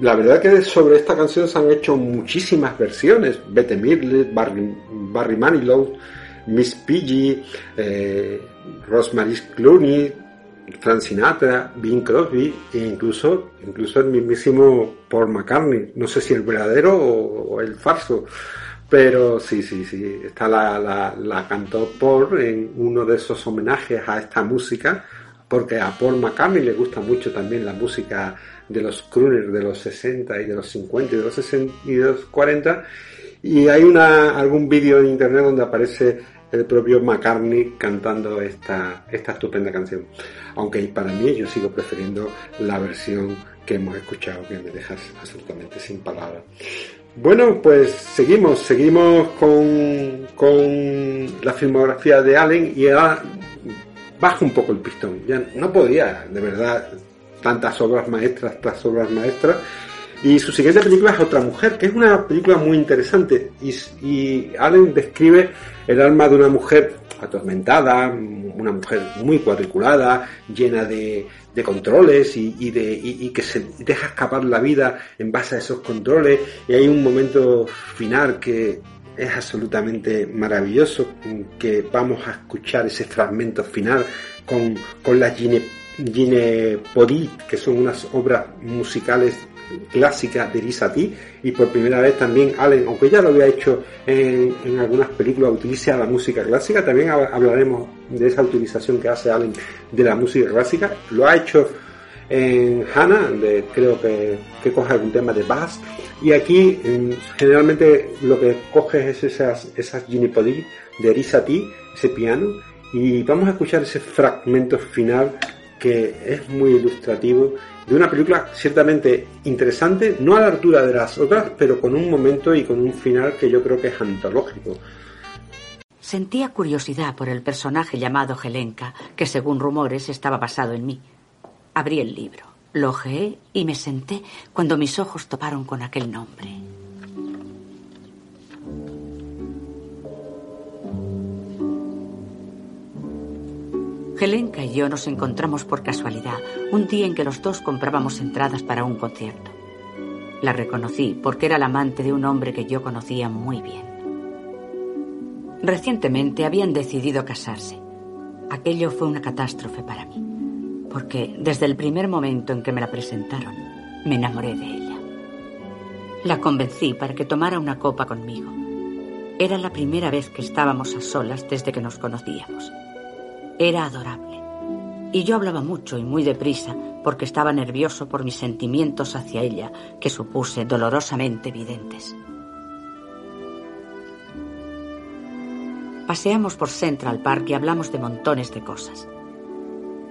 S9: La
S2: verdad que sobre esta canción se han hecho muchísimas versiones. Bette Midler, Barry, Barry Manilow, Miss Piggy, eh, Rosemary Clooney, Frank Sinatra, Bing Crosby e incluso, incluso el mismísimo Paul McCartney. No sé si el verdadero o, el falso. Pero sí, sí, sí, esta la, la, la cantó Paul en uno de esos homenajes a esta música, porque a Paul McCartney le gusta mucho también la música de los crooners de los 60 y de los 50 y de los 60 y de los 40 y hay una algún vídeo en internet donde aparece el propio McCartney cantando esta, esta estupenda canción. Aunque para mí yo sigo prefiriendo la versión que hemos escuchado que me dejas absolutamente sin palabras. Bueno, pues seguimos, seguimos con, con la filmografía de Allen y ahora bajo un poco el pistón. Ya no podía, de verdad, tantas obras maestras tras obras maestras. Y su siguiente película es Otra Mujer, que es una película muy interesante. Y, Allen describe el alma de una mujer atormentada, una mujer muy cuadriculada, llena de, controles y, que se deja escapar la vida en base a esos controles. Y hay un momento final que es absolutamente maravilloso, que vamos a escuchar ese fragmento final con, con las Gine, Ginepodí, que son unas obras musicales clásica de Risati y por primera vez también Allen, aunque ya lo había hecho en, algunas películas, utiliza la música clásica, también hablaremos de esa utilización que hace Allen de la música clásica, lo ha hecho en Hannah, creo que, que coge algún tema de bass y aquí en, generalmente lo que coge es esas, esas Ginipodi de Risati, ese piano. Y vamos a escuchar ese fragmento final que es muy ilustrativo de una película ciertamente interesante, no a la altura de las otras, pero con un momento y con un final que yo creo que es antológico.
S10: Sentía curiosidad por el personaje llamado Helenka, que según rumores estaba basado en mí. Abrí el libro, lo ojeé y me senté cuando mis ojos toparon con aquel nombre. Helenka y yo nos encontramos por casualidad un día en que los dos comprábamos entradas para un concierto. La reconocí porque era la amante de un hombre que yo conocía muy bien. Recientemente habían decidido casarse. Aquello fue una catástrofe para mí, porque desde el primer momento en que me la presentaron, me enamoré de ella. La convencí para que tomara una copa conmigo. Era la primera vez que estábamos a solas desde que nos conocíamos. Era adorable. Y yo hablaba mucho y muy deprisa porque estaba nervioso por mis sentimientos hacia ella, que supuse dolorosamente evidentes. Paseamos por Central Park y hablamos de montones de cosas.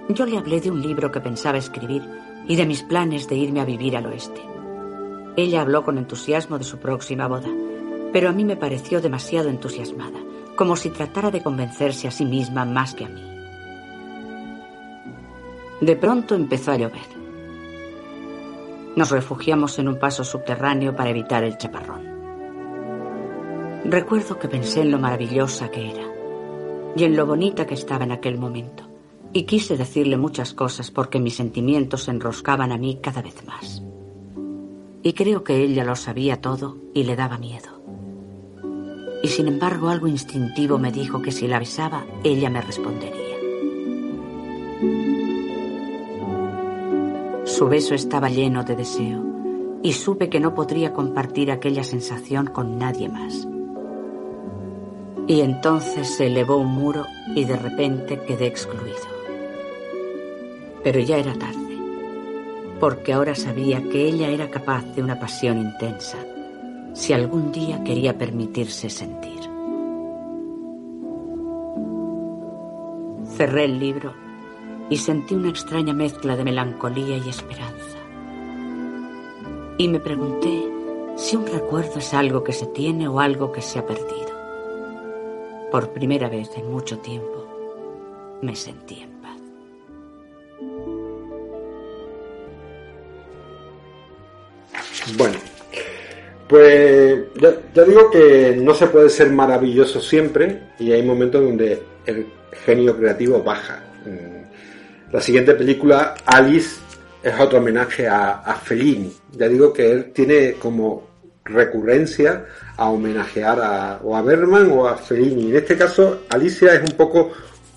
S10: Yo le hablé de un libro que pensaba escribir y de mis planes de irme a vivir al oeste. Ella habló con entusiasmo de su próxima boda, pero a mí me pareció demasiado entusiasmada, como si tratara de convencerse a sí misma más que a mí. De pronto empezó a llover. Nos refugiamos en un paso subterráneo para evitar el chaparrón. Recuerdo que pensé en lo maravillosa que era y en lo bonita que estaba en aquel momento. Y quise decirle muchas cosas porque mis sentimientos se enroscaban a mí cada vez más. Y creo que ella lo sabía todo y le daba miedo. Y sin embargo algo instintivo me dijo que si la besaba, ella me respondería. Su beso estaba lleno de deseo y supe que no podría compartir aquella sensación con nadie más. Y entonces se elevó un muro y de repente quedé excluido. Pero ya era tarde, porque ahora sabía que ella era capaz de una pasión intensa, si algún día quería permitirse sentir. Cerré el libro y sentí una extraña mezcla de melancolía y esperanza. Y me pregunté si un recuerdo es algo que se tiene o algo que se ha perdido. Por primera vez en mucho tiempo me sentí en paz.
S2: Bueno, Pues ya, digo que no se puede ser maravilloso siempre y hay momentos donde el genio creativo baja. La siguiente película, Alice, es otro homenaje a, a Fellini. Ya digo que él tiene como recurrencia a homenajear a, o a Berman o a Fellini. En este caso, Alicia es un poco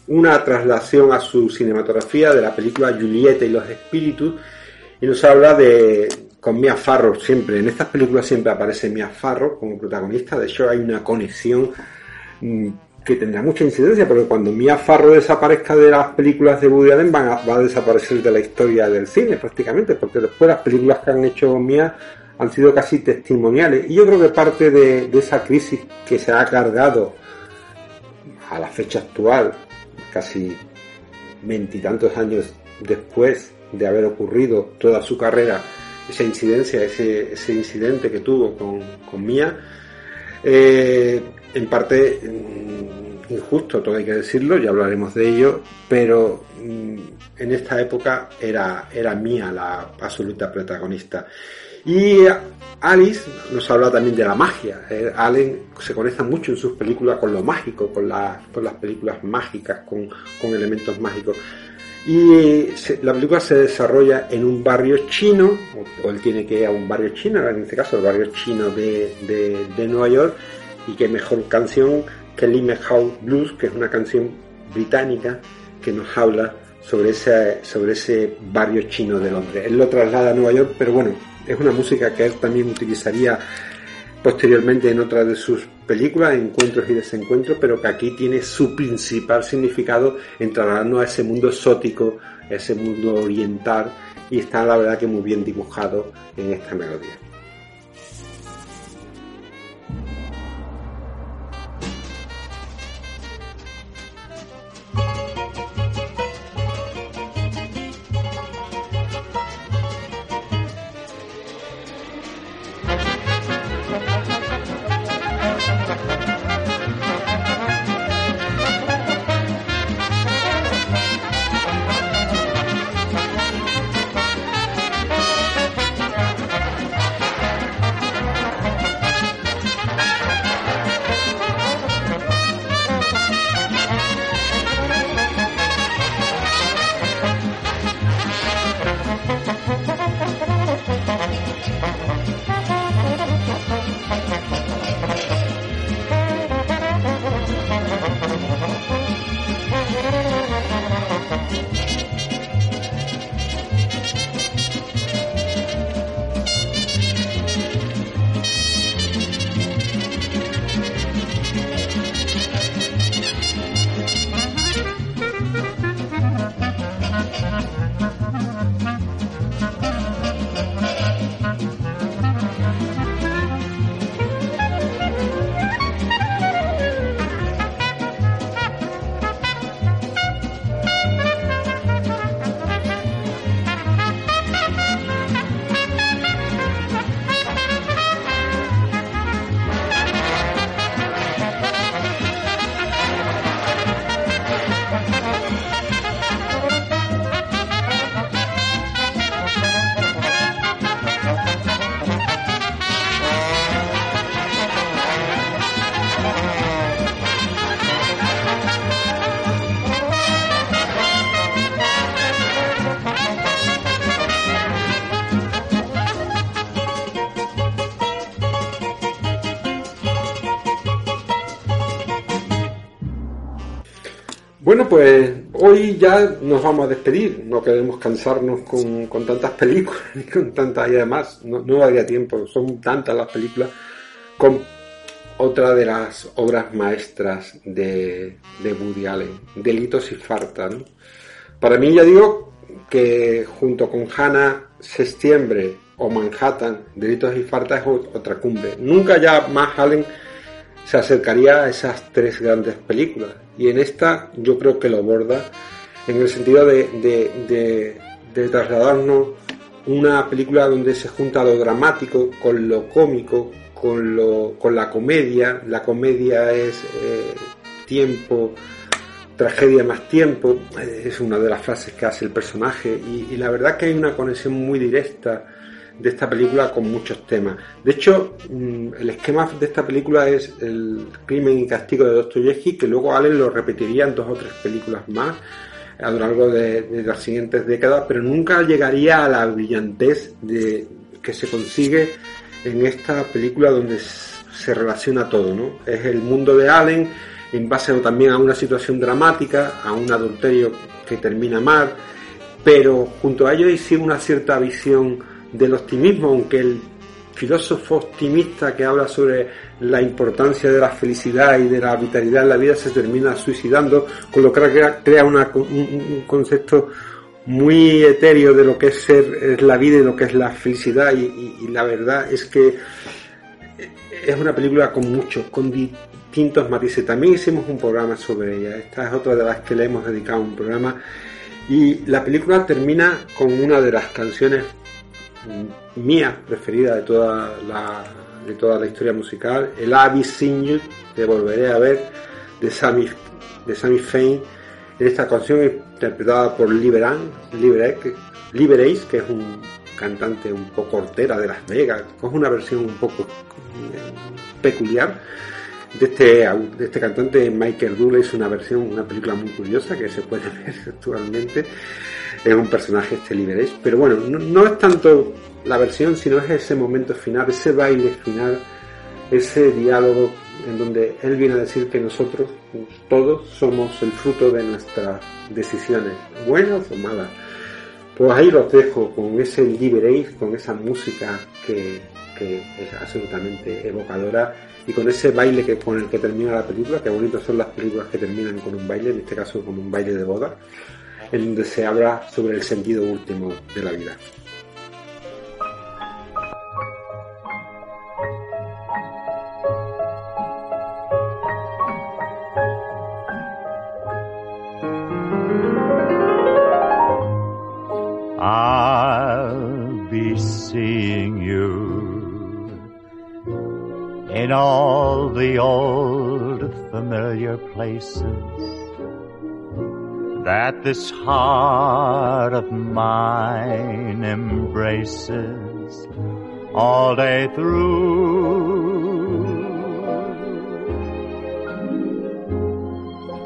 S2: una traslación a su cinematografía de la película Julieta y los espíritus y nos habla de con Mia Farrow siempre. En estas películas siempre aparece Mia Farrow como protagonista. De hecho, hay una conexión mm, que tendrá mucha incidencia porque cuando Mia Farrow desaparezca de las películas de Woody Allen van a- va a desaparecer de la historia del cine prácticamente porque después las películas que han hecho Mia han sido casi testimoniales. Y yo creo que parte de, esa crisis que se ha cargado a la fecha actual casi veintitantos años después de haber ocurrido toda su carrera esa incidencia, ese, ese incidente que tuvo con, con Mia, eh, en parte mm, injusto, todo hay que decirlo, ya hablaremos de ello, pero mm, en esta época era, era Mia la absoluta protagonista. Y Alice nos habla también de la magia. Eh, Allen se conecta mucho en sus películas con lo mágico, con, la- con las películas mágicas, con, con elementos mágicos. Y la película se desarrolla en un barrio chino, o, él tiene que ir a un barrio chino, en este caso el barrio chino de- de Nueva York, y qué mejor canción que Lime House Blues, que es una canción británica que nos habla sobre ese, sobre ese barrio chino de Londres. Él lo traslada a Nueva York, pero bueno, es una música que él también utilizaría posteriormente en otras de sus películas, Encuentros y Desencuentros, pero que aquí tiene su principal significado en trasladarnos a ese mundo exótico, a ese mundo oriental, y está la verdad que muy bien dibujado en esta melodía. Bueno, pues hoy ya nos vamos a despedir. No queremos cansarnos con, con tantas películas ni con tantas y además no, no daría tiempo. Son tantas las películas con otra de las obras maestras de, de Woody Allen, Delitos y Farta. Para mí ya digo que junto con Hannah Septiembre o Manhattan, Delitos y Farta es ot- otra cumbre. Nunca ya más Allen se acercaría a esas tres grandes películas. Y en esta yo creo que lo aborda en el sentido de, trasladarnos una película donde se junta lo dramático con lo cómico, con, lo, con la comedia. La comedia es eh, tiempo, tragedia más tiempo, es una de las frases que hace el personaje. Y la verdad que hay una conexión muy directa de esta película con muchos temas. De hecho, mm, el esquema de esta película es el crimen y castigo de Dostoyevsky, que luego Allen lo repetiría en dos o tres películas más a lo largo de, las siguientes décadas, pero nunca llegaría a la brillantez de, que se consigue en esta película donde se relaciona todo, ¿no? Es el mundo de Allen en base también a una situación dramática, a un adulterio que termina mal, pero junto a ello hay una cierta visión del optimismo, aunque el filósofo optimista que habla sobre la importancia de la felicidad y de la vitalidad en la vida se termina suicidando, con lo que crea, un, concepto muy etéreo de lo que es ser la vida y lo que es la felicidad. Y, la verdad es que es una película con muchos, con distintos matices. También hicimos un programa sobre ella, esta es otra de las que le hemos dedicado un programa. Y la película termina con una de las canciones mía preferida de toda la, de toda la historia musical, el Abbey Sing You, que volveré a ver, de Sammy, de Sammy Fain, en esta canción interpretada por Liberan, Liberace, que es un cantante un poco hortera de Las Vegas, es una versión un poco mm, peculiar de este, de este cantante Michael Douglas, una versión, una película muy curiosa que se puede ver actualmente es un personaje este Liberace. Pero bueno, no, es tanto la versión, sino es ese momento final, ese baile final, ese diálogo en donde él viene a decir que nosotros, todos, somos el fruto de nuestras decisiones, buenas o malas. Pues ahí los dejo con ese Liberace, con esa música que, que es absolutamente evocadora y con ese baile que con el que termina la película, que bonitos son las películas que terminan con un baile, en este caso con un baile de boda en donde se habla sobre el sentido último de la vida.
S5: I'll be seeing you in all the old familiar places that this heart of mine embraces all day through.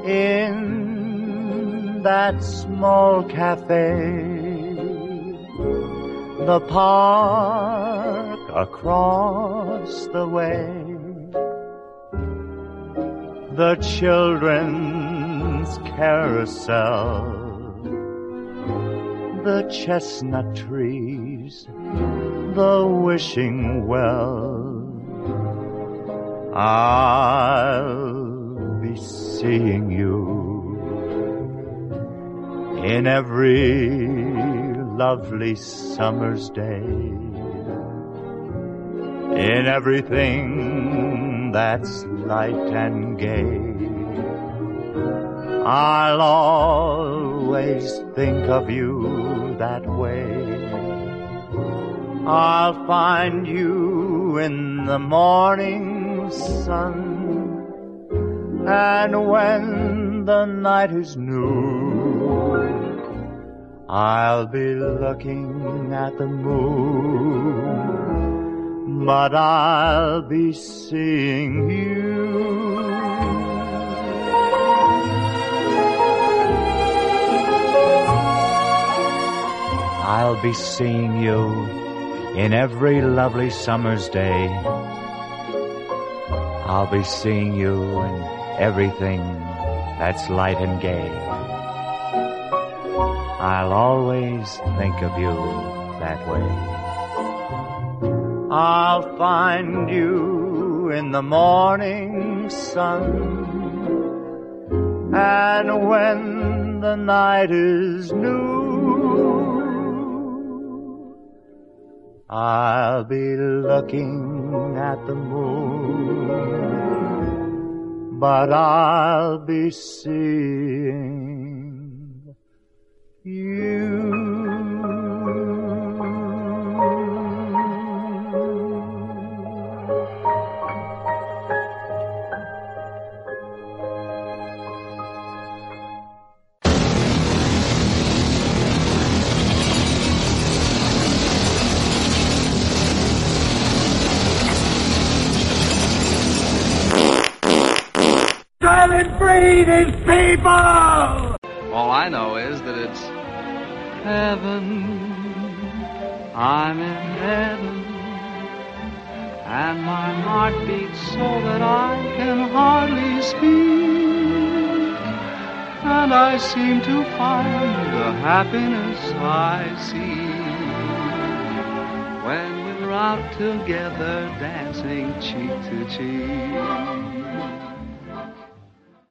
S5: In that small cafe, the park across the way, the children carousel, the chestnut trees, the wishing well. I'll be seeing you in every lovely summer's day, in everything that's light and gay I'll always think of you that way. I'll find you in the morning sun. And when the night is new, I'll be looking at the moon. But I'll be seeing you. I'll be seeing you in every lovely summer's day. I'll be seeing you in everything that's light and gay. I'll always think of you that way. I'll find you in the morning sun. And when the night is new, I'll be looking at the moon, but I'll be seeing you.
S4: See these people!
S1: All I know is that it's heaven. I'm in heaven. And my heart beats so that I can hardly speak. And I seem to find the happiness I see when we're out together dancing cheek to cheek.